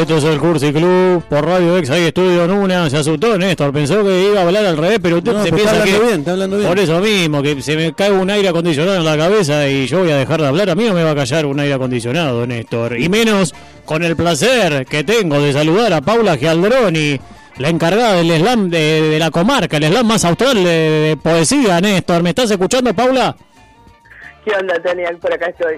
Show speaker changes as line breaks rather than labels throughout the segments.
Esto es el Cursi Club por Radio Ex, ahí Estudio Nuna. Se asustó Néstor, pensó que iba a hablar al revés, pero usted
No,
se
está
piensa
hablando
que.
bien, está hablando bien.
Por eso mismo, que se me cae un aire acondicionado en la cabeza y yo voy a dejar de hablar. A mí no me va a callar un aire acondicionado, Néstor. Y menos con el placer que tengo de saludar a Paula Gialdroni, la encargada del slam de, de la comarca, el slam más austral de, de poesía, Néstor. ¿Me estás escuchando, Paula?
¿Qué onda, Tania? Por acá estoy.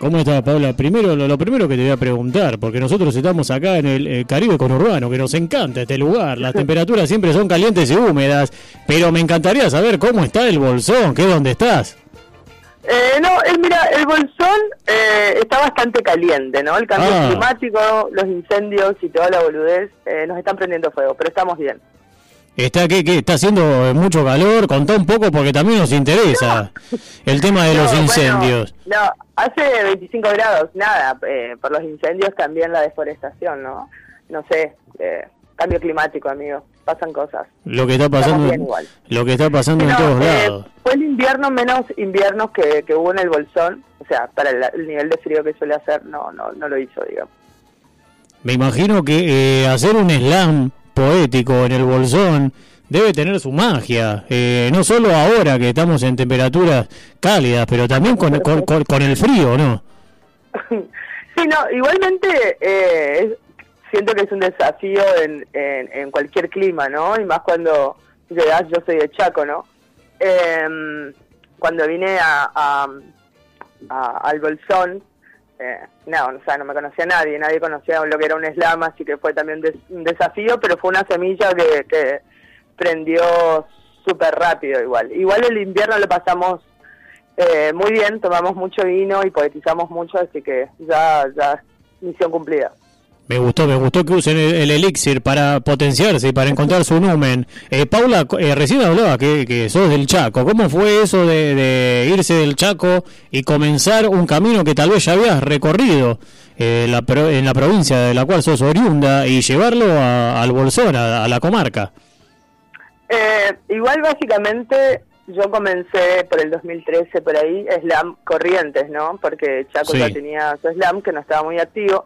¿Cómo estás, Paula? Primero, lo, lo primero que te voy a preguntar, porque nosotros estamos acá en el eh, Caribe conurbano, que nos encanta este lugar. Las temperaturas siempre son calientes y húmedas, pero me encantaría saber cómo está el bolsón, que es donde estás.
Eh, no, eh, mira, el bolsón eh, está bastante caliente, ¿no? El cambio
Ah.
climático, los incendios y toda la boludez eh, nos están prendiendo fuego, pero estamos bien.
Está que, está haciendo mucho calor, contá un poco porque también nos interesa el tema de
No,
los
bueno,
incendios.
no, hace 25 grados, nada, eh, por los incendios también la deforestación, ¿no? No sé, eh, cambio climático, amigo, pasan cosas.
Lo que está pasando,
bien igual.
lo que está pasando en todos
eh,
lados.
fue el invierno menos inviernos que, que hubo en el bolsón, o sea, para el, el nivel de frío que suele hacer, no, no, no lo hizo, digamos.
Me imagino que eh, hacer un slam poético en el bolsón debe tener su magia. Eh, no solo ahora que estamos en temperaturas cálidas, pero también con, con, con- el frío, ¿no?
Sí, no, igualmente eh, siento que es un desafío en, en, cualquier clima, ¿no? Y más cuando llegas, yo soy de Chaco, ¿no? Em, cuando vine a- al Bolsón, eh, no, o sea, no me conocía nadie, nadie conocía lo que era un slam, así que fue también un desafío, pero fue una semilla que, que prendió súper rápido igual. Igual el invierno lo pasamos eh, muy bien, tomamos mucho vino y poetizamos mucho, así que ya, ya misión cumplida.
Me gustó, me gustó que usen el, el elixir para potenciarse y para encontrar su numen. Eh, Paula, eh, recién hablaba que, que sos del Chaco. ¿Cómo fue eso de, de irse del Chaco y comenzar un camino que tal vez ya habías recorrido eh, la en la provincia de la cual sos oriunda y llevarlo a- al Bolsón, a, a la comarca?
Eh, igual básicamente yo comencé por el 2013 por ahí, Slam Corrientes, ¿no? Porque Chaco
Sí.
ya tenía su Slam que no estaba muy activo,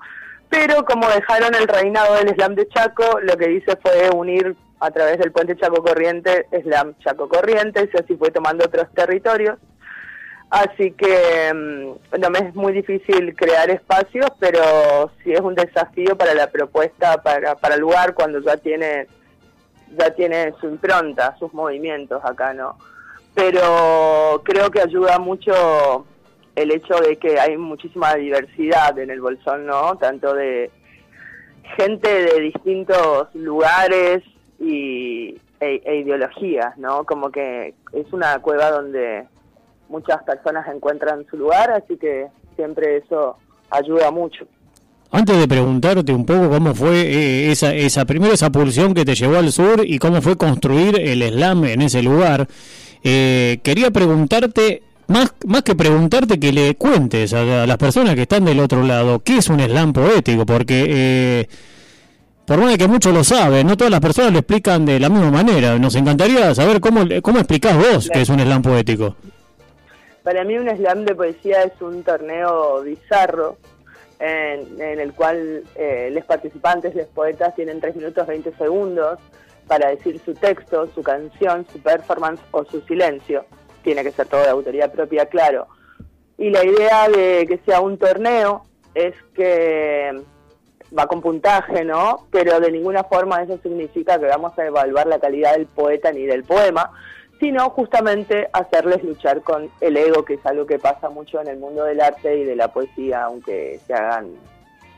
pero como dejaron el reinado del Slam de Chaco, lo que hice fue unir a través del puente Chaco Corriente, Slam Chaco Corrientes, y así fue tomando otros territorios. Así que mm, no me es muy difícil crear espacios, pero sí es un desafío para la propuesta, para, para el lugar cuando ya tiene ya tiene su impronta, sus movimientos acá, ¿no? Pero creo que ayuda mucho el hecho de que hay muchísima diversidad en el Bolsón, ¿no? Tanto de gente de distintos lugares y, e, e ideologías, ¿no? Como que es una cueva donde muchas personas encuentran su lugar, así que siempre eso ayuda mucho.
Antes de preguntarte un poco cómo fue eh, esa, esa primero esa pulsión que te llevó al sur y cómo fue construir el slam en ese lugar, eh, quería preguntarte, más, más que preguntarte, que le cuentes a, las personas que están del otro lado, ¿qué es un slam poético? Porque eh, por más que muchos lo saben, no todas las personas lo explican de la misma manera. Nos encantaría saber cómo, cómo explicás vos que es un slam poético.
Para mí un slam de poesía es un torneo bizarro en, en el cual eh, los participantes, los poetas, tienen 3 minutos 20 segundos para decir su texto, su canción, su performance o su silencio. Tiene que ser todo de autoría propia, claro. Y la idea de que sea un torneo es que va con puntaje, ¿no? Pero de ninguna forma eso significa que vamos a evaluar la calidad del poeta ni del poema, sino justamente hacerles luchar con el ego, que es algo que pasa mucho en el mundo del arte y de la poesía, aunque se hagan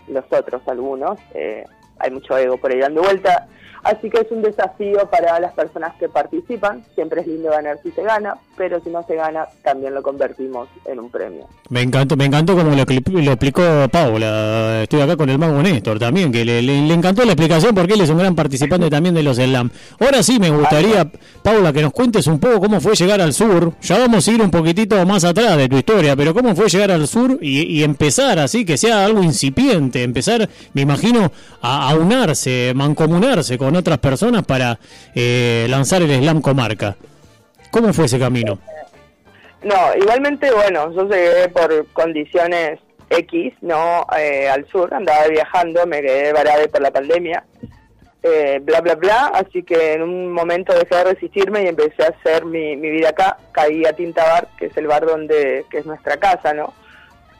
los otros algunos. Eh, hay mucho ego por ahí dando vuelta. Así que es un desafío para las personas que participan. Siempre es lindo ganar si se gana, pero si no se gana, también lo convertimos en un premio.
Me encantó, me encantó como lo, explicó Paula. Estoy acá con el mago Néstor también, que le, encantó la explicación porque él es un gran participante también de los slam. Ahora sí me gustaría, Paula, que nos cuentes un poco cómo fue llegar al sur. Ya vamos a ir un poquitito más atrás de tu historia, pero cómo fue llegar al sur y, empezar así, que sea algo incipiente, empezar, me imagino, a aunarse, mancomunarse con otras personas para eh, lanzar el slam comarca. ¿Cómo fue ese camino?
No, igualmente, bueno, yo llegué por condiciones X, no eh, al sur, andaba viajando, me quedé varada por la pandemia, eh, bla, bla, bla, así que en un momento dejé de resistirme y empecé a hacer mi, mi vida acá, caí a Tinta Bar, que es el bar donde, que es nuestra casa, ¿no?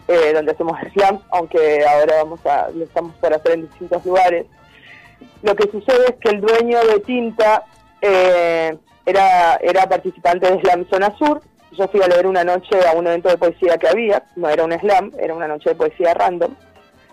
Eh, donde hacemos slam, aunque ahora vamos a, lo estamos por hacer en distintos lugares. Lo que sucede es que el dueño de Tinta eh, era, era participante de Slam Zona Sur, yo fui a leer una noche a un evento de poesía que había, no era un slam, era una noche de poesía random.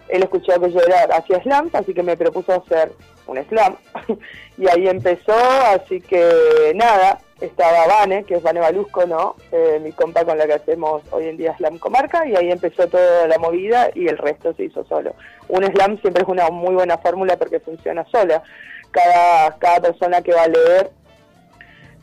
Él escuchó que yo era hacía slam, así que me propuso hacer un slam. y ahí empezó, así que nada, estaba Vane, que es Vane Balusco, ¿no? Eh, mi compa con la que hacemos hoy en día Slam Comarca, y ahí empezó toda la movida y el resto se hizo solo. Un slam siempre es una muy buena fórmula porque funciona sola. Cada, cada persona que va a leer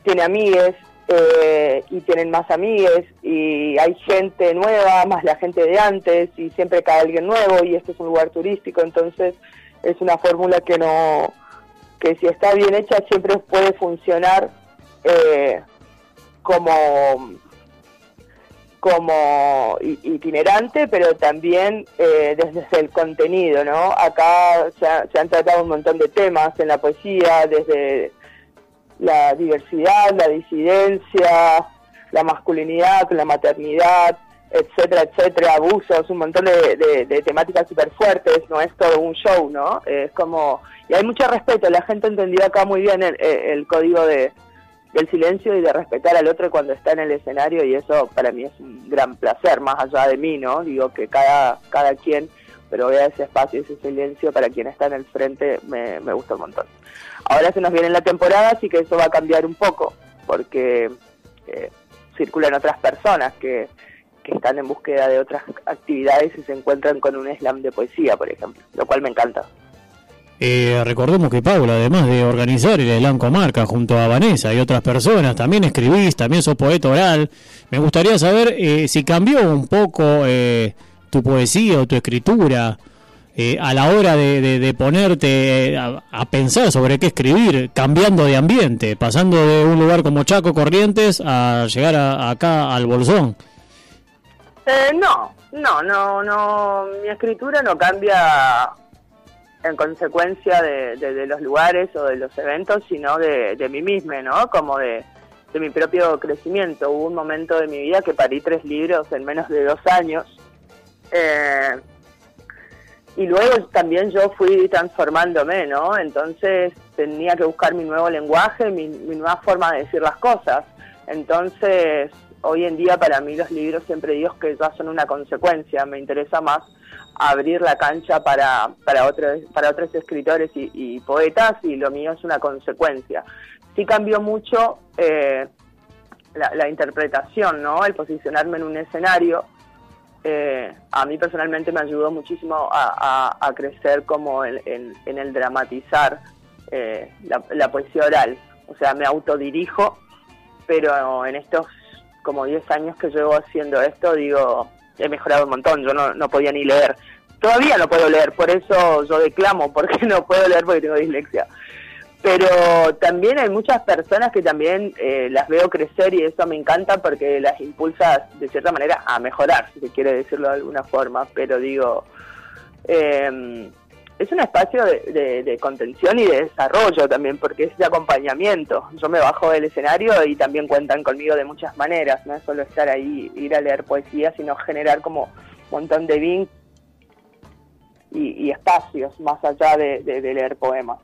tiene amigues, eh, y tienen más amigues y hay gente nueva, más la gente de antes y siempre cae alguien nuevo y este es un lugar turístico, entonces es una fórmula que no que si está bien hecha siempre puede funcionar eh, como como itinerante, pero también eh, desde el contenido, ¿no? Acá se, se han tratado un montón de temas en la poesía, desde la diversidad, la disidencia, la masculinidad, la maternidad, etcétera, etcétera, abusos, un montón de, temáticas súper fuertes, no es todo un show, ¿no? Es como, y hay mucho respeto, la gente entendió acá muy bien el, código de, del silencio y de respetar al otro cuando está en el escenario y eso para mí es un gran placer, más allá de mí, ¿no? Digo que cada, cada quien, pero vea ese espacio, ese silencio para quien está en el frente, me, me gusta un montón. Ahora se nos viene la temporada, así que eso va a cambiar un poco, porque eh, circulan otras personas que, que están en búsqueda de otras actividades y se encuentran con un slam de poesía, por ejemplo, lo cual me encanta.
Eh, recordemos que Paula, además de organizar el Slam Comarca junto a Vanessa y otras personas, también escribís, también sos poeta oral. Me gustaría saber eh, si cambió un poco eh, tu poesía o tu escritura eh, a la hora de, ponerte a, pensar sobre qué escribir, cambiando de ambiente, pasando de un lugar como Chaco Corrientes a llegar acá al Bolsón?
Eh, no, no, no, no, mi escritura no cambia en consecuencia de, los lugares o de los eventos, sino de, mí misma, ¿no? Como de, mi propio crecimiento. Hubo un momento de mi vida que parí tres libros en menos de dos años. Eh, y luego también yo fui transformándome, ¿no? Entonces tenía que buscar mi nuevo lenguaje, mi, nueva forma de decir las cosas. Entonces, hoy en día para mí los libros siempre digo que ya son una consecuencia, me interesa más abrir la cancha para, para, otros, para otros escritores y, poetas y lo mío es una consecuencia. Sí cambió mucho eh, la, la interpretación, ¿no? El posicionarme en un escenario eh, a mí personalmente me ayudó muchísimo a, crecer como en, el dramatizar eh, la, poesía oral. O sea, me autodirijo, pero en estos como 10 años que llevo haciendo esto, digo, he mejorado un montón. Yo no, podía ni leer. Todavía no puedo leer, por eso yo declamo, porque no puedo leer porque tengo dislexia pero también hay muchas personas que también eh, las veo crecer y eso me encanta porque las impulsa de cierta manera a mejorar, si se quiere decirlo de alguna forma, pero digo, eh, es un espacio de, contención y de desarrollo también, porque es de acompañamiento. Yo me bajo del escenario y también cuentan conmigo de muchas maneras, no es solo estar ahí, ir a leer poesía, sino generar como un montón de vínculos y, espacios más allá de leer poemas.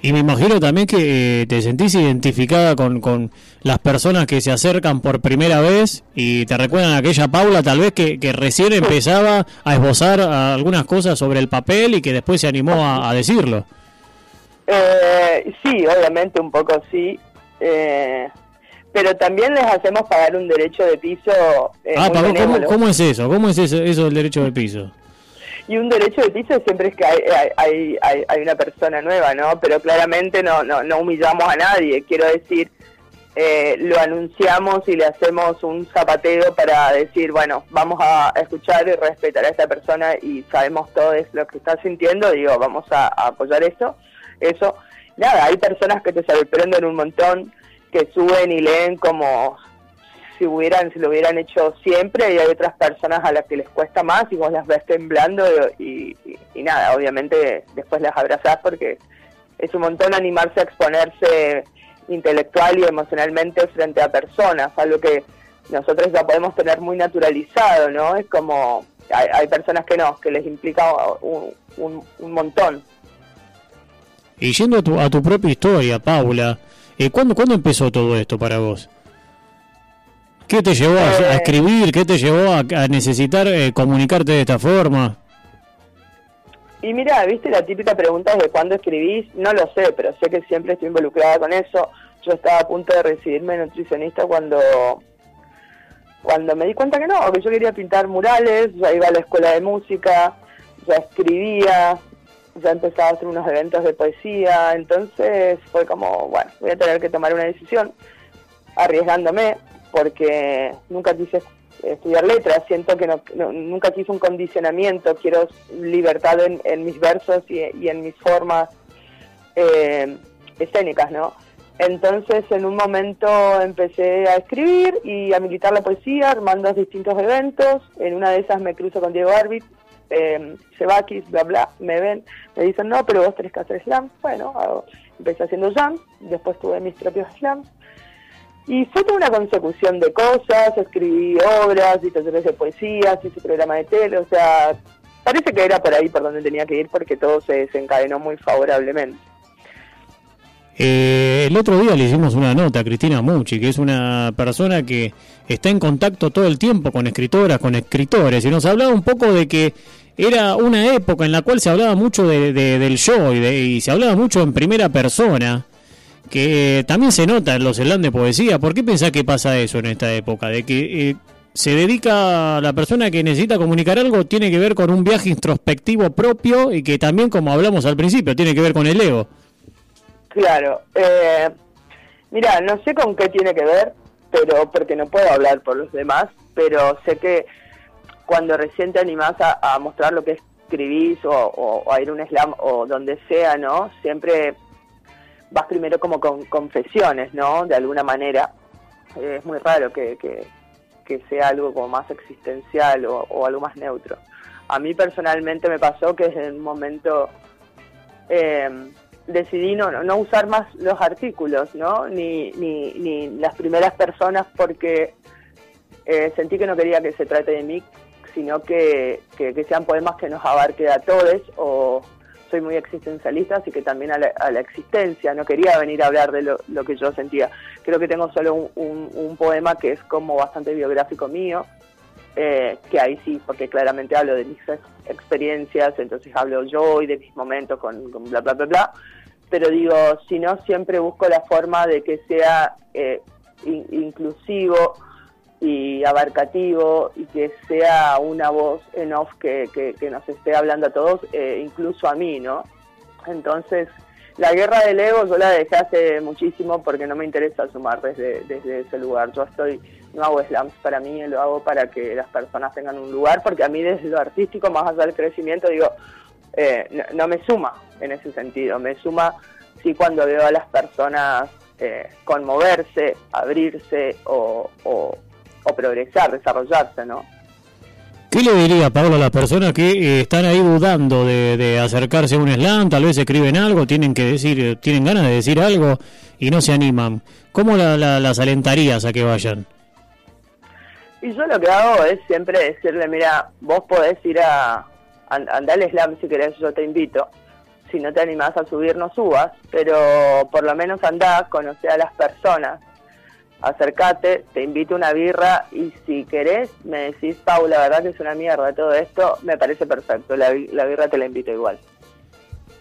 Y me imagino también que eh, te sentís identificada con, con, las personas que se acercan por primera vez y te recuerdan a aquella Paula tal vez que, que recién empezaba a esbozar algunas cosas sobre el papel y que después se animó a, decirlo.
Eh, sí, obviamente un poco sí. Eh, pero también les hacemos pagar un derecho de piso.
ah, ¿cómo, ¿cómo, es eso? ¿Cómo es eso, eso del derecho de piso?
Y un derecho de piso siempre es que hay, hay, hay, una persona nueva, ¿no? Pero claramente no, no, no humillamos a nadie, quiero decir, eh, lo anunciamos y le hacemos un zapateo para decir, bueno, vamos a escuchar y respetar a esa persona y sabemos todo lo que está sintiendo, digo, vamos a, apoyar eso, eso. Nada, hay personas que te sorprenden un montón, que suben y leen como si hubieran, si lo hubieran hecho siempre, y hay otras personas a las que les cuesta más y vos las ves temblando y, nada, obviamente después las abrazás porque es un montón animarse a exponerse intelectual y emocionalmente frente a personas, algo que nosotros ya podemos tener muy naturalizado, ¿no? Es como, hay, personas que no, que les implica un, un, montón.
Y yendo a tu, a tu propia historia, Paula, eh, ¿cuándo, ¿cuándo empezó todo esto para vos? ¿Qué te llevó a, eh, escribir? ¿Qué te llevó a, necesitar eh, comunicarte de esta forma?
Y mira, viste la típica pregunta de cuándo escribís, no lo sé, pero sé que siempre estoy involucrada con eso. Yo estaba a punto de recibirme nutricionista cuando cuando me di cuenta que no, que yo quería pintar murales, ya iba a la escuela de música, ya escribía, ya empezaba a hacer unos eventos de poesía, entonces fue como, bueno, voy a tener que tomar una decisión arriesgándome porque nunca quise estudiar letras, siento que no, nunca quise un condicionamiento, quiero libertad en, mis versos y, en mis formas eh, escénicas, ¿no? Entonces en un momento empecé a escribir y a militar la poesía, armando distintos eventos, en una de esas me cruzo con Diego Arbit, eh, Sebakis, bla bla, me ven, me dicen no, pero vos tenés que hacer slam, bueno, empecé haciendo jam, después tuve mis propios slams, y fue toda una consecución de cosas, escribí obras, hice talleres de poesía, hice programa de tele, o sea, parece que era por ahí por donde tenía que ir porque todo se desencadenó muy favorablemente.
Eh, el otro día le hicimos una nota a Cristina Mucci, que es una persona que está en contacto todo el tiempo con escritoras, con escritores, y nos hablaba un poco de que era una época en la cual se hablaba mucho de, del yo y, y se hablaba mucho en primera persona que también se nota en los slams de poesía. ¿Por qué pensás que pasa eso en esta época? De que eh, se dedica a la persona que necesita comunicar algo, tiene que ver con un viaje introspectivo propio y que también, como hablamos al principio, tiene que ver con el ego.
Claro. Eh, mira, no sé con qué tiene que ver, pero porque no puedo hablar por los demás, pero sé que cuando recién te animás a, mostrar lo que escribís o, o a ir a un slam o donde sea, ¿no? Siempre vas primero como con confesiones, ¿no? De alguna manera. es muy raro que, que, sea algo como más existencial o, algo más neutro. A mí personalmente me pasó que en un momento eh, decidí no, no usar más los artículos, ¿no? Ni, ni, ni las primeras personas porque eh, sentí que no quería que se trate de mí, sino que, que, que sean poemas que nos abarque a todos o soy muy existencialista, así que también a la, existencia, no quería venir a hablar de lo, que yo sentía. Creo que tengo solo un, poema que es como bastante biográfico mío, eh, que ahí sí, porque claramente hablo de mis experiencias, entonces hablo yo y de mis momentos con, bla, bla, bla, bla, pero digo, si no, siempre busco la forma de que sea eh, inclusivo, y abarcativo y que sea una voz en off que, que, nos esté hablando a todos, eh, incluso a mí, ¿no? Entonces, la guerra del ego yo la dejé hace muchísimo porque no me interesa sumar desde, desde ese lugar. Yo estoy, no hago slams para mí, lo hago para que las personas tengan un lugar, porque a mí desde lo artístico, más allá del crecimiento, digo, eh, no, me suma en ese sentido, me suma sí cuando veo a las personas eh, conmoverse, abrirse o, o progresar, desarrollarse, ¿no?
¿Qué le diría, Pablo, a las personas que eh, están ahí dudando de, acercarse a un slam, tal vez escriben algo, tienen que decir, tienen ganas de decir algo y no se animan? ¿Cómo las alentarías a que vayan?
Y yo lo que hago es siempre decirle, mira, vos podés ir a andar al slam si querés, yo te invito. Si no te animás a subir, no subas, pero por lo menos andá, conocer a las personas, acércate, te invito a una birra y si querés me decís, Paula, la verdad que es una mierda todo esto, me parece perfecto, la, la birra te la invito igual.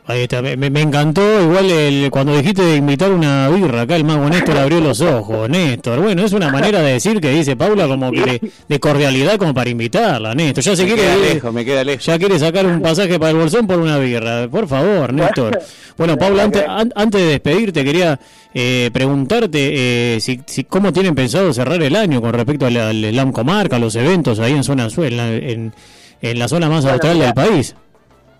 Ahí está, me, encantó igual el, cuando dijiste de invitar una birra, acá el mago Néstor abrió los ojos, Néstor. Bueno, es una manera de decir que dice Paula como que de, cordialidad como para invitarla, Néstor. Ya se quiere
lejos, me queda lejos.
Ya quiere sacar un pasaje para el bolsón por una birra. Por favor, Néstor. Bueno, Paula, antes, antes de despedirte quería eh, preguntarte eh, si, si, cómo tienen pensado cerrar el año con respecto al, al Slam Comarca, los eventos ahí en zona en, en, la zona más austral del país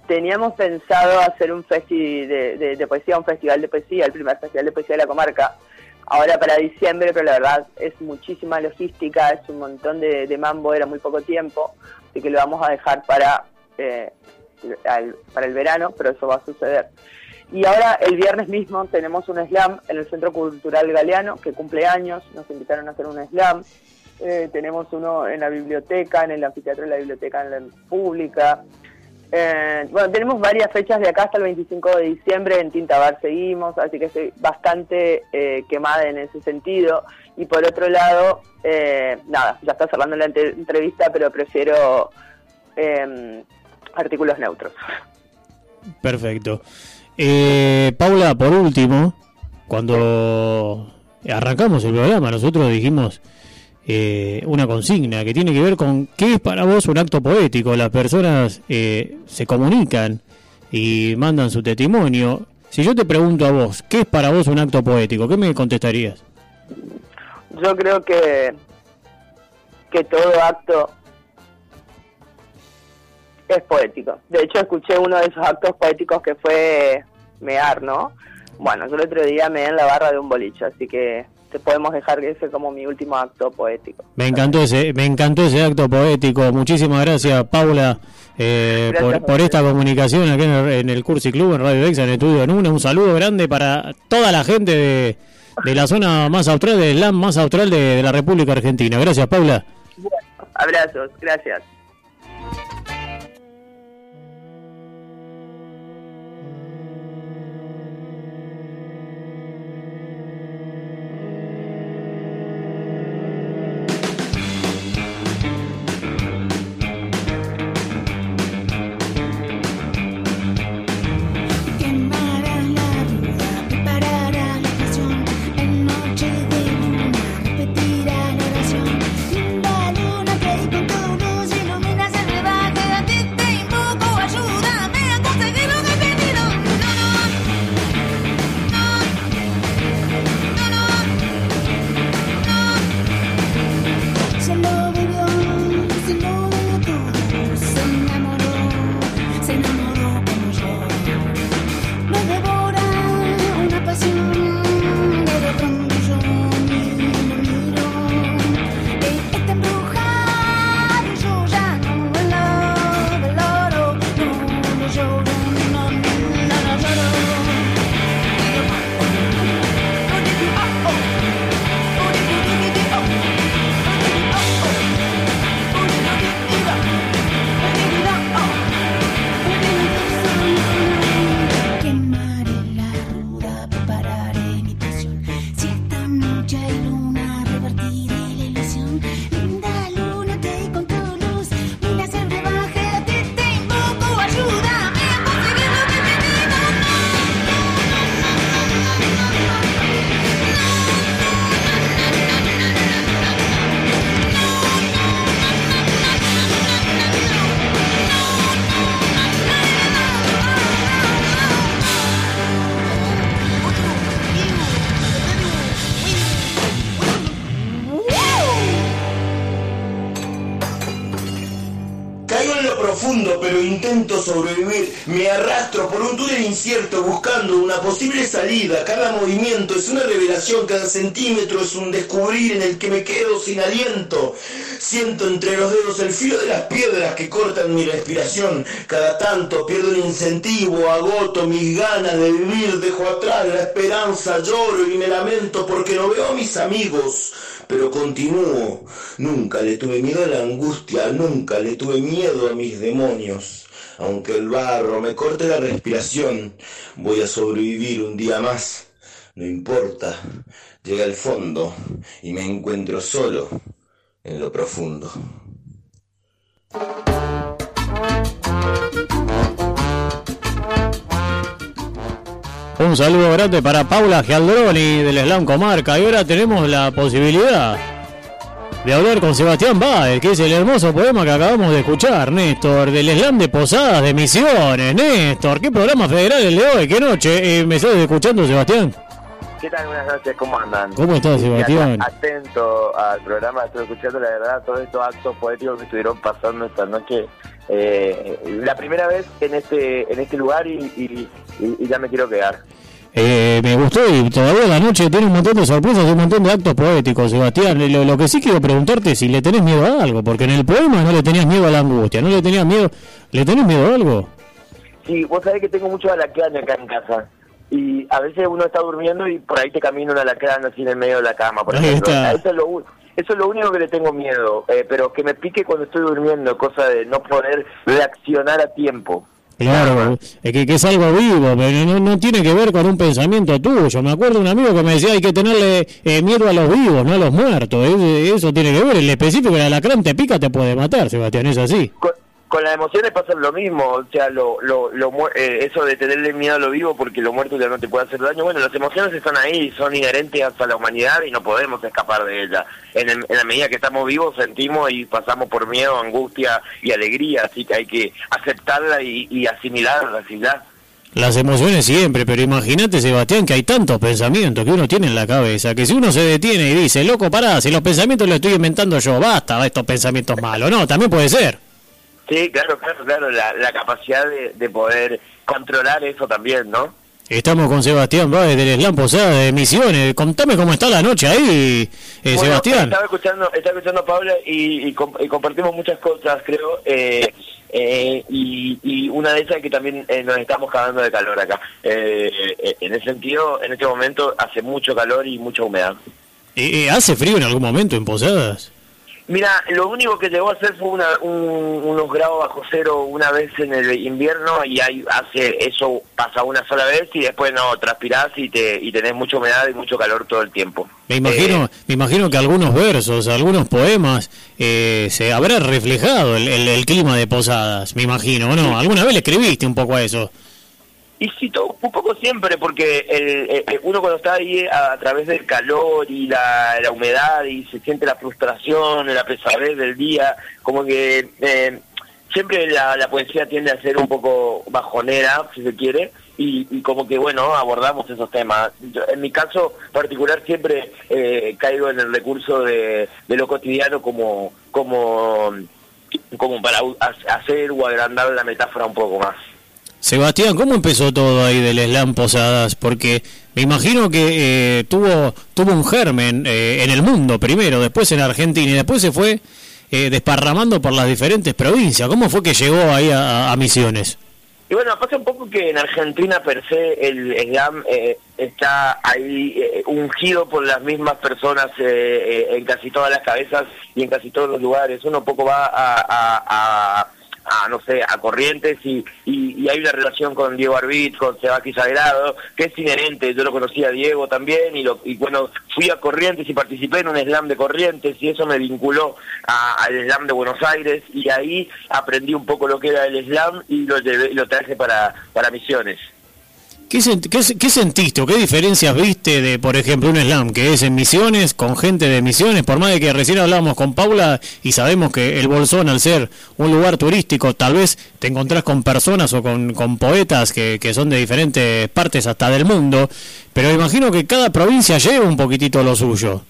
teníamos pensado hacer un festi de, poesía, un festival de poesía, el primer festival de poesía de la comarca,
ahora para diciembre, pero la verdad es muchísima logística, es un montón de, mambo, era muy poco tiempo, así que lo vamos a dejar para, eh, para el verano, pero eso va a suceder. Y ahora el viernes mismo tenemos un slam en el Centro Cultural Galeano, que cumple años, nos invitaron a hacer un slam. Eh, tenemos uno en la biblioteca, en el anfiteatro de la biblioteca en la pública. Eh, bueno, tenemos varias fechas de acá hasta el 25 de diciembre, en Tintabar seguimos, así que estoy bastante eh, quemada en ese sentido. Y por otro lado, nada, ya está cerrando la entrevista, pero prefiero artículos neutros.
Perfecto. Eh, Paula, por último, cuando arrancamos el programa, nosotros dijimos eh, una consigna que tiene que ver con qué es para vos un acto poético. Las personas eh, se comunican y mandan su testimonio. Si yo te pregunto a vos, ¿qué es para vos un acto poético? ¿Qué me contestarías?
Yo creo que, que todo acto es poético. De hecho, escuché uno de esos actos poéticos que fue mear, ¿no? Bueno, yo el otro día me en la barra de un boliche, así que podemos dejar ese como mi último acto poético.
Me encantó ese, me encantó ese acto poético. Muchísimas gracias, Paula, eh, por, esta comunicación aquí en el, Cursi Club, en Radio Exa, en estudio en Un saludo grande para toda la gente de, la zona más austral, del land más austral de, de la República Argentina. Gracias, Paula.
Bueno, abrazos, gracias.
Un túnel incierto buscando una posible salida. Cada movimiento es una revelación, cada centímetro es un descubrir en el que me quedo sin aliento. Siento entre los dedos el filo de las piedras que cortan mi respiración. Cada tanto pierdo el incentivo, agoto mis ganas de vivir, dejo atrás la esperanza, lloro y me lamento porque no veo a mis amigos pero continúo. Nunca le tuve miedo a la angustia, nunca le tuve miedo a mis demonios. Aunque el barro me corte la respiración, voy a sobrevivir un día más. No importa, llega al fondo y me encuentro solo en lo profundo.
Un saludo grande para Paula Gialdroni del Slam Comarca y ahora tenemos la posibilidad de hablar con Sebastián Baez, que es el hermoso poema que acabamos de escuchar, Néstor, del Slam de Posadas de Misiones. Néstor, ¿qué programa federal el de hoy? ¿Qué noche? Eh, ¿Me estás escuchando, Sebastián?
¿Qué tal? Buenas noches, ¿cómo andan?
¿Cómo estás, Sebastián?
Atento al programa, estoy escuchando la verdad todos estos actos poéticos que estuvieron pasando esta noche. Eh, la primera vez en este en este lugar y, y ya me quiero quedar.
Eh, me gustó y todavía la noche tiene un montón de sorpresas un montón de actos poéticos, Sebastián. Lo, lo, que sí quiero preguntarte es si le tenés miedo a algo, porque en el poema no le tenías miedo a la angustia, no le tenías miedo, ¿le tenés miedo a algo?
Sí, vos sabés que tengo mucho alacrán acá en casa. Y a veces uno está durmiendo y por ahí te camina un alacrán así en el medio de la cama, por
Ahí
ejemplo.
está.
Eso es lo, eso es lo único que le tengo miedo, eh, pero que me pique cuando estoy durmiendo, cosa de no poder reaccionar a tiempo.
Claro, es que, que es algo vivo, pero no, no tiene que ver con un pensamiento tuyo. Me acuerdo de un amigo que me decía hay que tenerle eh, miedo a los vivos, no a los muertos. Es- eso tiene que ver. El específico del alacrán te pica, te puede matar, Sebastián, es así.
Con las emociones pasa lo mismo, o sea, lo, lo, lo eh, eso de tenerle miedo a lo vivo porque lo muerto ya no te puede hacer daño. Bueno, las emociones están ahí, son inherentes a la humanidad y no podemos escapar de ellas. En, el- en la medida que estamos vivos sentimos y pasamos por miedo, angustia y alegría, así que hay que aceptarla y, y asimilarla, ya.
Las emociones siempre, pero imagínate, Sebastián, que hay tantos pensamientos que uno tiene en la cabeza, que si uno se detiene y dice, loco, pará, si los pensamientos los estoy inventando yo, basta estos pensamientos malos. No, también puede ser.
Sí, claro, claro, claro, la, la capacidad de, de poder controlar eso también, ¿no?
Estamos con Sebastián Báez del Slam Posada de Misiones. Contame cómo está la noche ahí, eh,
Bueno,
Sebastián.
Estaba escuchando, estaba escuchando a Paula y, y com- y compartimos muchas cosas, creo. eh, eh, y, y una de esas es que también eh, nos estamos cagando de calor acá. Eh, eh, en ese sentido, en este momento hace mucho calor y mucha humedad.
¿Hace frío en algún momento en Posadas?
Mira, lo único que llegó a hacer fue una, un- unos grados bajo cero una vez en el invierno y hay, hace eso pasa una sola vez y después no transpirás y te y tenés mucha humedad y mucho calor todo el tiempo.
Me imagino,
Eh,
me imagino que algunos versos, algunos poemas, eh, se habrá reflejado el, el- el clima de Posadas, me imagino, ¿o ¿no? ¿Alguna vez le escribiste un poco a eso?
Y sí, todo, un poco siempre, porque el, eh, eh, uno cuando está ahí a, a través del calor y la, la humedad y se siente la frustración, la pesadez del día, como que eh, siempre la, la poesía tiende a ser un poco bajonera, si se quiere, y, y como que, bueno, abordamos esos temas. En mi caso particular siempre eh, caigo en el recurso de, de lo cotidiano como, como, como para hacer o agrandar la metáfora un poco más.
Sebastián, ¿cómo empezó todo ahí del Slam Posadas? Porque me imagino que eh, tuvo, tuvo un germen eh, en el mundo primero, después en Argentina y después se fue eh, desparramando por las diferentes provincias. ¿Cómo fue que llegó ahí a, a Misiones?
Y bueno, pasa un poco que en Argentina per se el slam eh, está ahí eh, ungido por las mismas personas eh, en casi todas las cabezas y en casi todos los lugares. Uno poco va a, a- a, no sé, a Corrientes y, y, hay una relación con Diego Arbit, con Sebaki Sagrado, que es inherente. Yo lo conocí a Diego también y, lo, y bueno, fui a Corrientes y participé en un slam de Corrientes y eso me vinculó al slam de Buenos Aires y ahí aprendí un poco lo que era el slam y lo, llevé- lo traje para, para Misiones.
¿Qué, sent- qué, qué sentiste o qué diferencias viste de, por ejemplo, un slam que es en Misiones, con gente de Misiones? Por más de que recién hablábamos con Paula y sabemos que el Bolsón, al ser un lugar turístico, tal vez te encontrás con personas o con, con poetas que, que son de diferentes partes hasta del mundo, pero imagino que cada provincia lleva un poquitito lo suyo.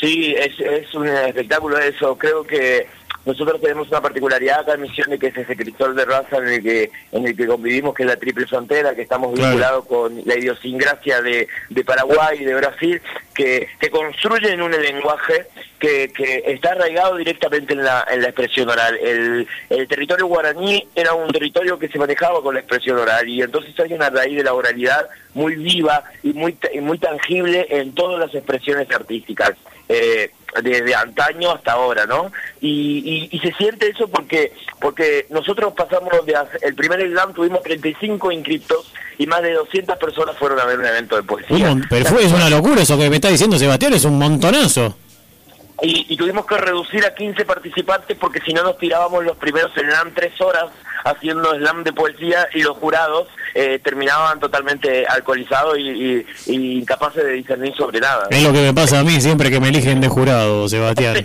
Sí, es un espectáculo eso. Creo que nosotros tenemos una particularidad acá en Misiones, que es ese cristal de raza en el que en el que convivimos, que es la triple frontera, que estamos
Claro.
vinculados con la idiosincrasia de, de Paraguay y de Brasil, que, que construyen un lenguaje que, que está arraigado directamente en la, en la expresión oral. El, el territorio guaraní era un territorio que se manejaba con la expresión oral y entonces hay una raíz de la oralidad muy viva y muy, y muy tangible en todas las expresiones artísticas. eh, desde antaño hasta ahora, ¿no? Y, y, se siente eso porque porque nosotros pasamos de el primer slam tuvimos 35 inscriptos y más de 200 personas fueron a ver un evento de poesía.
Pero fue, es una locura eso que me está diciendo Sebastián, es un montonazo.
Y, y tuvimos que reducir a 15 participantes porque si no nos tirábamos los primeros slam tres horas haciendo slam de poesía y los jurados eh, terminaban totalmente alcoholizados y, y- y incapaces de discernir sobre nada.
Es lo que me pasa a mí siempre que me eligen de jurado, Sebastián.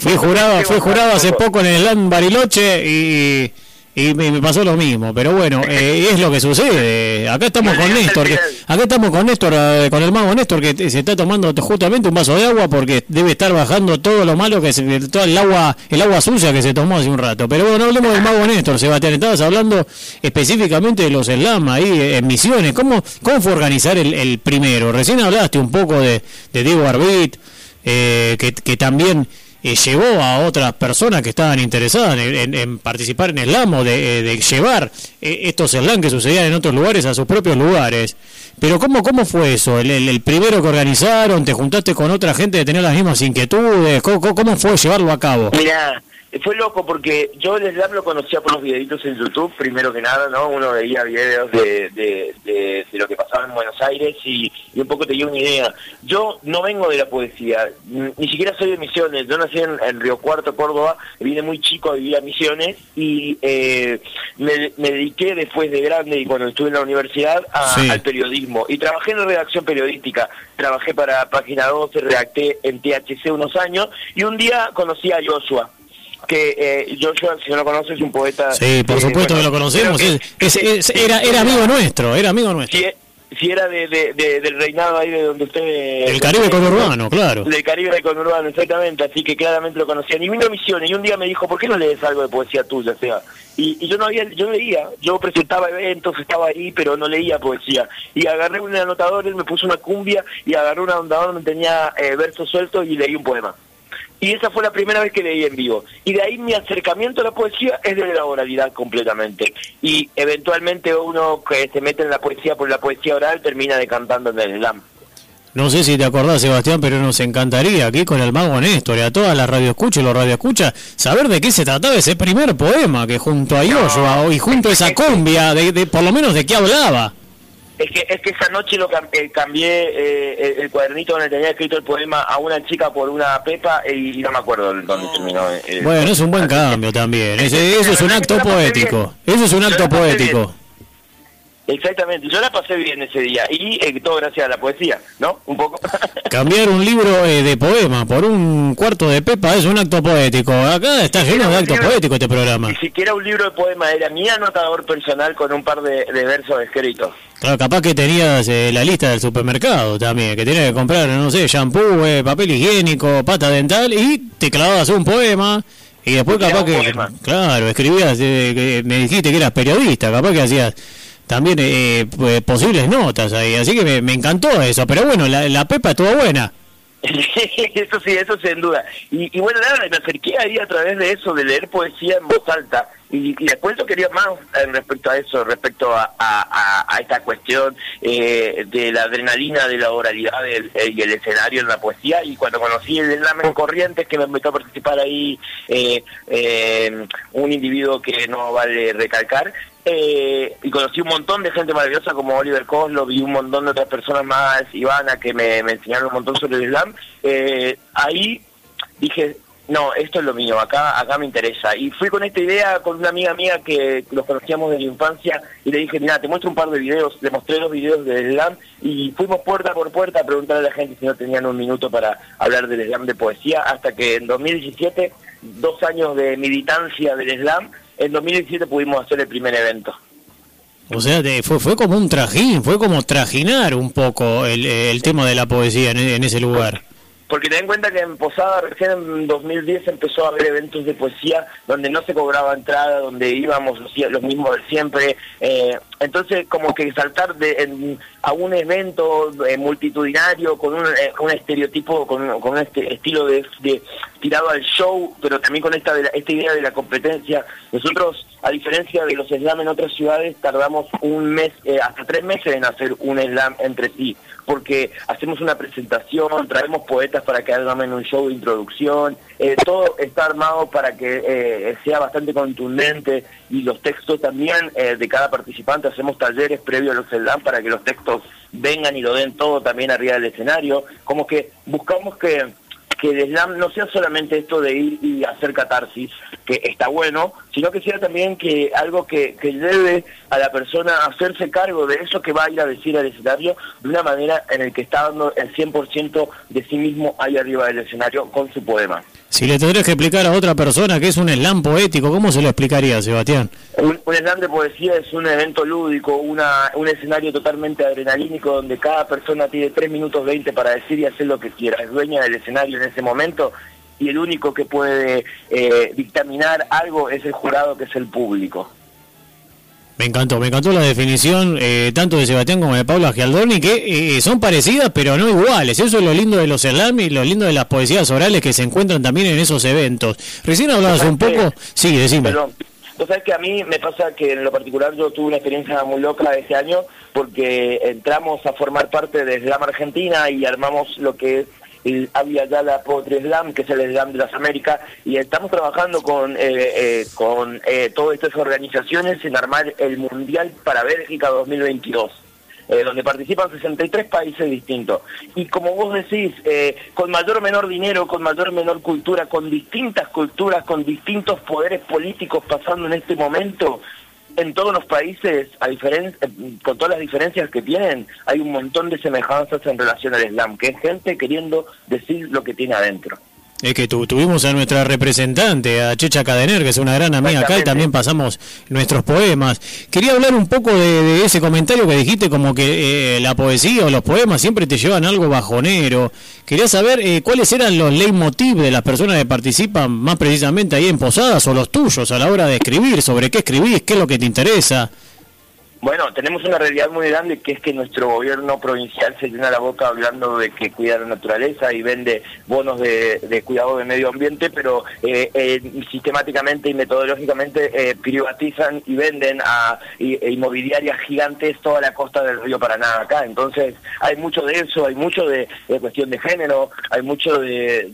Fui jurado, fui jurado hace poco en el Slam Bariloche y, y me, pasó lo mismo, pero bueno, eh, es lo que sucede. Acá estamos con Néstor, acá estamos con Néstor, eh, con el mago Néstor, que se está tomando justamente un vaso de agua porque debe estar bajando todo lo malo que se, todo el agua, el agua sucia que se tomó hace un rato. Pero bueno, hablemos del mago Néstor, Sebastián. Estabas hablando específicamente de los slam ahí en Misiones. ¿Cómo, cómo fue organizar el, primero? Recién hablaste un poco de, Diego Arbit, eh, que, que también eh, llevó a otras personas que estaban interesadas en, participar en slam o de, eh, llevar eh, estos slam que sucedían en otros lugares a sus propios lugares. Pero ¿cómo, cómo fue eso? ¿El, primero que organizaron? ¿Te juntaste con otra gente que tenía las mismas inquietudes? ¿Cómo, cómo fue llevarlo a cabo?
Mira, fue loco porque yo el slam lo conocía por los videitos en YouTube, primero que nada, ¿no? Uno veía videos de, de, lo que pasaba en Buenos Aires y, un poco te dio una idea. Yo no vengo de la poesía, ni siquiera soy de Misiones, yo nací en, Río Cuarto, Córdoba, vine muy chico a vivir a Misiones y eh, me, dediqué después de grande y cuando estuve en la universidad al periodismo y trabajé en la redacción periodística, trabajé para Página 12, redacté en THC unos años y un día conocí a Joshua que eh, Joshua, si no lo conoces, es un poeta...
Sí, por supuesto que lo conocemos, era, era amigo nuestro, era amigo nuestro.
Si, era de, del reinado ahí de donde usted...
El Caribe conurbano, claro.
Del Caribe conurbano, exactamente, así que claramente lo conocía. Y vino Misiones y un día me dijo, ¿por qué no lees algo de poesía tuya, sea? Y, yo no había, yo leía, yo presentaba eventos, estaba ahí, pero no leía poesía. Y agarré un anotador, él me puso una cumbia y agarré un anotador donde tenía eh, versos sueltos y leí un poema y esa fue la primera vez que leí en vivo. Y de ahí mi acercamiento a la poesía es de la oralidad completamente. Y eventualmente uno que se mete en la poesía por la poesía oral termina decantando en el slam.
No sé si te acordás, Sebastián, pero nos encantaría aquí con el mago Néstor y a todas las radioescuchas y los radioescuchas saber de qué se trataba ese primer poema que junto a Yoshua y junto a esa cumbia, de, por lo menos de qué hablaba.
Es que, es que esa noche lo eh, cambié eh, el, cuadernito donde tenía escrito el poema a una chica por una pepa y, no me acuerdo dónde terminó.
bueno, es un buen cambio también. Ese, eso es un acto poético. Eso es un acto poético.
Exactamente, yo la pasé bien ese día y eh, todo gracias a la poesía, ¿no? Un poco.
Cambiar un libro eh, de poema por un cuarto de pepa es un acto poético. Acá está lleno de actos poéticos este programa.
Ni siquiera un libro de poema, era mi anotador personal con un par de, versos escritos.
Claro, capaz que tenías eh, la lista del supermercado también, que tenías que comprar, no sé, shampoo, papel higiénico, pata dental y te clavabas un poema. Y después capaz que, claro, escribías, me dijiste que eras periodista, capaz que hacías también eh, pues, posibles notas ahí. Así que me, encantó eso. Pero bueno, la, la Pepa estuvo buena.
eso sí, eso sin duda. Y, bueno, nada, me acerqué ahí a través de eso, de leer poesía en voz alta. Y, y después yo quería más eh, respecto a eso, respecto a, a, esta cuestión eh, de la adrenalina, de la oralidad eh, y el escenario en la poesía. Y cuando conocí el Lamen Corrientes, que me invitó a participar ahí, un individuo que no vale recalcar, eh, y conocí un montón de gente maravillosa como Oliver Coslo, vi un montón de otras personas más, Ivana, que me, enseñaron un montón sobre el Islam. Eh, ahí dije, no, esto es lo mío, acá acá me interesa. Y fui con esta idea con una amiga mía que los conocíamos de la infancia y le dije, mira, te muestro un par de videos, le mostré los videos del Islam y fuimos puerta por puerta a preguntarle a la gente si no tenían un minuto para hablar del Islam de poesía, hasta que en 2017, dos años de militancia del Islam, en 2017 pudimos hacer el primer evento. O
sea, fue, fue como un trajín, fue como trajinar un poco el, el tema de la poesía en ese lugar.
Porque ten en cuenta que en Posada recién en 2010 empezó a haber eventos de poesía donde no se cobraba entrada, donde íbamos los, mismos de siempre. Eh, entonces, como que saltar de, a un evento eh, multitudinario con un, eh, un estereotipo, con, con este estilo de, tirado al show, pero también con esta, esta idea de la competencia. Nosotros, a diferencia de los slam en otras ciudades, tardamos un mes, hasta tres meses en hacer un slam entre sí porque hacemos una presentación, traemos poetas para que hagan un show de introducción, eh, todo está armado para que eh, sea bastante contundente y los textos también eh, de cada participante, hacemos talleres previos a los slam para que los textos vengan y lo den todo también arriba del escenario, como que buscamos que que el slam no sea solamente esto de ir y hacer catarsis, que está bueno, sino que sea también que algo que, que a la persona hacerse cargo de eso que va a ir a decir al escenario de una manera en el que está dando el 100% de sí mismo ahí arriba del escenario con su poema.
Si le tendrías que explicar a otra persona que es un slam poético, ¿cómo se lo explicaría, Sebastián?
Un, un slam de poesía es un evento lúdico, una, un escenario totalmente adrenalínico donde cada persona tiene 3 minutos 20 para decir y hacer lo que quiera. Es dueña del escenario en ese momento y el único que puede eh, dictaminar algo es el jurado, que es el público.
Me encantó, me encantó la definición eh, tanto de Sebastián como de Paula Gialdoni, que eh, son parecidas pero no iguales. Eso es lo lindo de los slam y lo lindo de las poesías orales que se encuentran también en esos eventos. Recién hablabas un poco... Sí, decime.
Perdón. Vos sabés que a mí me pasa que en lo particular yo tuve una experiencia muy loca este año porque entramos a formar parte de Slam Argentina y armamos lo que es el Avia Yala Poetry Slam, que es el Slam de las Américas, y estamos trabajando con, eh, eh, con eh, todas estas organizaciones en armar el Mundial para Bélgica 2022. Eh, donde participan 63 países distintos. Y como vos decís, eh, con mayor o menor dinero, con mayor o menor cultura, con distintas culturas, con distintos poderes políticos pasando en este momento, en todos los países, a eh, con todas las diferencias que tienen, hay un montón de semejanzas en relación al Islam, que es gente queriendo decir lo que tiene adentro.
Es que tu- tuvimos a nuestra representante, a Checha Cadener, que es una gran amiga acá, y también pasamos nuestros poemas. Quería hablar un poco de, de ese comentario que dijiste, como que eh, la poesía o los poemas siempre te llevan algo bajonero. Quería saber eh, cuáles eran los leitmotiv de las personas que participan más precisamente ahí en Posadas o los tuyos a la hora de escribir, sobre qué escribís, qué es lo que te interesa.
Bueno, tenemos una realidad muy grande que es que nuestro gobierno provincial se llena la boca hablando de que cuida la naturaleza y vende bonos de, cuidado del medio ambiente, pero eh, eh, sistemáticamente y metodológicamente eh, privatizan y venden a e inmobiliarias gigantes toda la costa del río Paraná acá. Entonces hay mucho de eso, hay mucho de, cuestión de género, hay mucho de,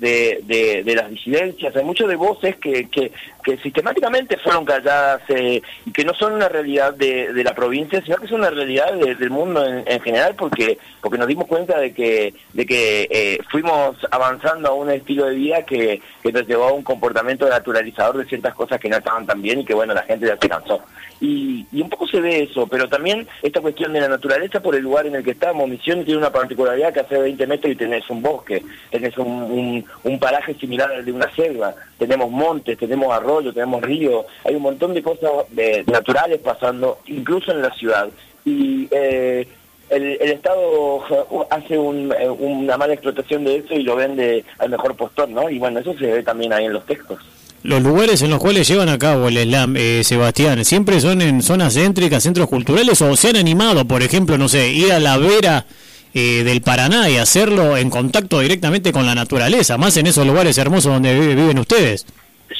las disidencias, hay mucho de voces que, que, que sistemáticamente fueron calladas eh, y que no son una realidad de, de la provincia, sino que son una realidad de- del mundo en, en general, porque porque nos dimos cuenta de que de que eh, fuimos avanzando a un estilo de vida que, que nos llevó a un comportamiento naturalizador de ciertas cosas que no estaban tan bien y que bueno, la gente ya se cansó. Y, y un poco se ve eso, pero también esta cuestión de la naturaleza por el lugar en el que estamos. Misiones tiene una particularidad que hace 20 metros y tenés un bosque, tenés un, un, un paraje similar al de una selva, tenemos montes, tenemos arroyos, tenemos ríos, hay un montón de cosas eh, naturales pasando, incluso en la ciudad. Y eh, el, el Estado hace un, eh, una mala explotación de eso y lo vende al mejor postor, ¿no? Y bueno, eso se ve también ahí en los textos.
Los lugares en los cuales llevan a cabo el slam, eh, Sebastián, siempre son en zonas céntricas, centros culturales, o se han animado, por ejemplo, no sé, ir a la vera eh, del Paraná y hacerlo en contacto directamente con la naturaleza, más en esos lugares hermosos donde vi- viven ustedes.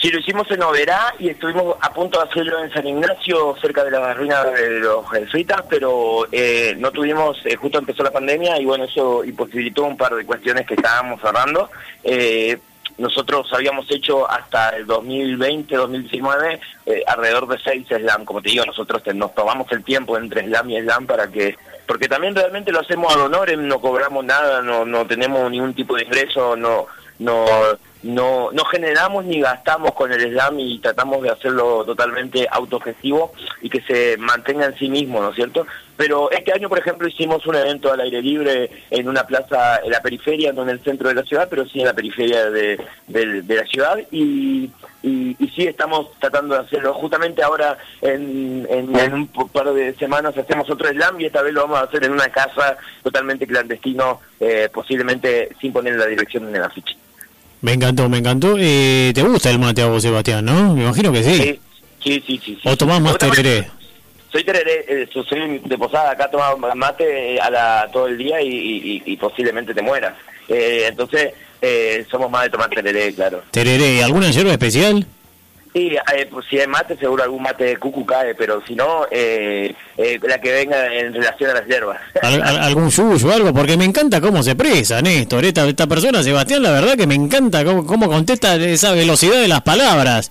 Sí, lo hicimos en Oberá y estuvimos a punto de hacerlo en San Ignacio, cerca de la ruina de los jesuitas, pero eh, no tuvimos, eh, justo empezó la pandemia y bueno, eso imposibilitó un par de cuestiones que estábamos cerrando. Eh, nosotros habíamos hecho hasta el 2020, 2019, eh, alrededor de seis slam, como te digo, nosotros te- nos tomamos el tiempo entre slam y slam para que, porque también realmente lo hacemos a honorem, no cobramos nada, no, no tenemos ningún tipo de ingreso, no, no, no, no generamos ni gastamos con el slam y tratamos de hacerlo totalmente autogestivo y que se mantenga en sí mismo, ¿no es cierto? Pero este año, por ejemplo, hicimos un evento al aire libre en una plaza en la periferia, no en el centro de la ciudad, pero sí en la periferia de, de- la ciudad y, y, sí estamos tratando de hacerlo. Justamente ahora, en, en, en un par de semanas, hacemos otro slam y esta vez lo vamos a hacer en una casa totalmente clandestino, eh, posiblemente sin poner la dirección en el afiche.
Me encantó, me encantó. Eh, ¿Te gusta el mate a vos, Sebastián, no? Me imagino que sí.
Sí, sí, sí. sí, sí.
O tomás más tereré.
Soy tereré, eh, so- soy de posada, acá tomamos mate eh, a la, todo el día y, y- y posiblemente te mueras. Eh, entonces, eh, somos más de tomar tereré, claro.
Tereré, ¿alguna hierba especial?
Sí, eh, pues si hay mate, seguro algún mate de cucu cae, pero si no, eh, eh, la que venga en relación a las hierbas.
Al- al- algún yuyo o algo, porque me encanta cómo se presa, Néstor. Esta, esta persona, Sebastián, la verdad que me encanta cómo, cómo contesta esa velocidad de las palabras,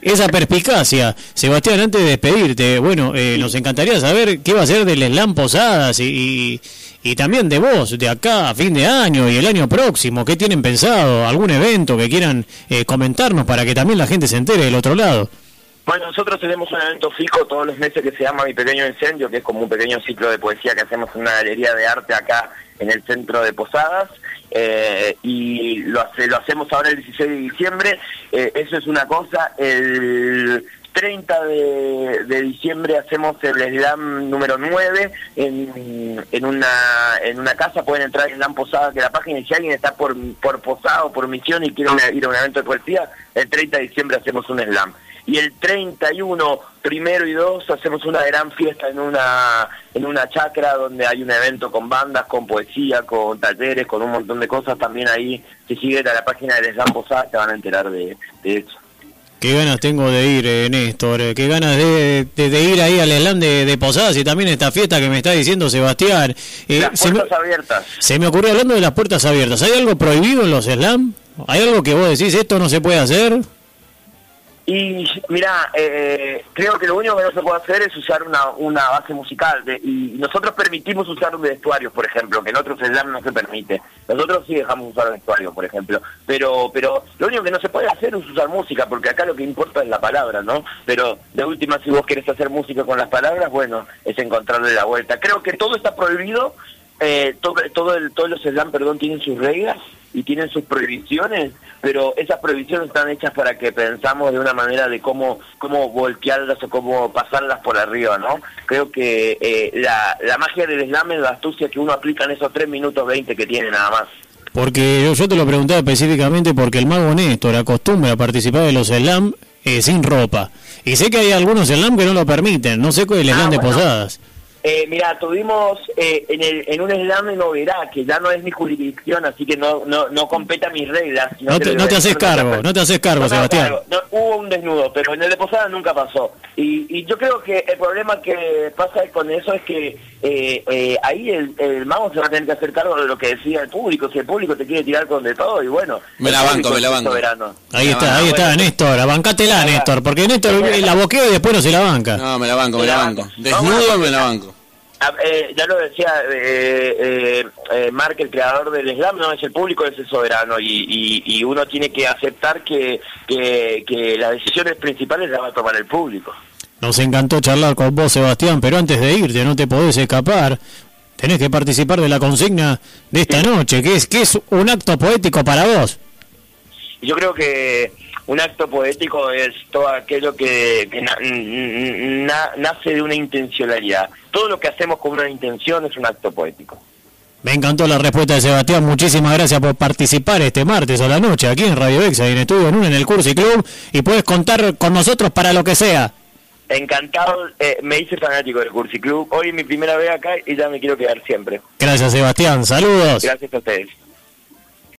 esa perspicacia. Sebastián, antes de despedirte, bueno, eh, nos encantaría saber qué va a ser del Slam Posadas y, y, y también de vos, de acá a fin de año y el año próximo. ¿Qué tienen pensado? ¿Algún evento que quieran eh, comentarnos para que también la gente se entere del otro lado?
Bueno, nosotros tenemos un evento fijo todos los meses que se llama Mi Pequeño Incendio, que es como un pequeño ciclo de poesía que hacemos en una galería de arte acá en el centro de Posadas. Eh, y lo, hace, lo hacemos ahora el 16 de diciembre. Eh, eso es una cosa. El 30 de, diciembre hacemos el slam número 9 en, en, una, en una casa, pueden entrar en Slam Posada, que la página, si alguien está por, por Posada o por misión y quiere ir a un evento de poesía, el 30 de diciembre hacemos un slam. Y el 31, primero y 2, hacemos una gran fiesta en una, en una chacra donde hay un evento con bandas, con poesía, con talleres, con un montón de cosas. También ahí, si siguen a la página del Slam Posada, te van a enterar de eso.
Qué ganas tengo de ir, eh, Néstor. Eh, qué ganas de, de, ir ahí al slam de, Posadas y también esta fiesta que me está diciendo Sebastián.
Eh, las puertas abiertas.
Se me ocurrió hablando de las puertas abiertas. ¿Hay algo prohibido en los slam? ¿Hay algo que vos decís, esto no se puede hacer?
Y mira, eh, creo que lo único que no se puede hacer es usar una, una base musical. y nosotros permitimos usar un vestuario, por ejemplo, que en otros slam no se permite. Nosotros sí dejamos usar vestuario, por ejemplo. Pero pero lo único que no se puede hacer es usar música, porque acá lo que importa es la palabra, ¿no? Pero de última, si vos querés hacer música con las palabras, bueno, es encontrarle la vuelta. Creo que todo está prohibido, eh, todo, todo el, todos los slam, perdón, tienen sus reglas y tienen sus prohibiciones, pero esas prohibiciones están hechas para que pensamos de una manera de cómo cómo voltearlas o cómo pasarlas por arriba, ¿no? Creo que eh, la, la magia del slam es la astucia que uno aplica en esos 3 minutos 20 que tiene nada más.
Porque yo, te lo preguntaba específicamente porque el mago Néstor acostumbra a participar de los slam eh, sin ropa. Y sé que hay algunos slam que no lo permiten, no sé cuál es el ah, de Posadas.
Eh, mira, tuvimos eh, en, el, en un slam de novedad, que ya no es mi jurisdicción, así que no no, no compete a mis reglas.
No te, no te haces cargo, no te haces cargo, Sebastián.
hubo un desnudo, pero en el de Posada nunca pasó. Y, y yo creo que el problema que pasa con eso es que eh, eh, ahí el, el, mago se va a tener que hacer cargo de lo que decía el público. Si el público te quiere tirar con de todo, y bueno.
Me la banco, me la banco.
Ahí está, ahí está, Néstor. Bancátela, Néstor, porque Néstor la boquea y después no se la banca.
No, me la banco, me la banco. Desnudo, me la banco.
Ah, eh, ya lo decía eh, eh, eh, Mark, el creador del slam, no es el público, es el soberano y, y, uno tiene que aceptar que, que, que, las decisiones principales las va a tomar el público.
Nos encantó charlar con vos, Sebastián, pero antes de irte, no te podés escapar. Tenés que participar de la consigna de esta noche, que es, que es un acto poético para vos.
Yo creo que un acto poético es todo aquello que, nace de una intencionalidad. Todo lo que hacemos con una intención es un acto poético.
Me encantó la respuesta de Sebastián. Muchísimas gracias por participar este martes o la noche aquí en Radio Exa y en Estudio en en el Cursi Club. Y puedes contar con nosotros para lo que sea.
Encantado, eh, me hice fanático del Cursi Club. Hoy es mi primera vez acá y ya me quiero quedar siempre.
Gracias, Sebastián. Saludos.
Gracias a ustedes.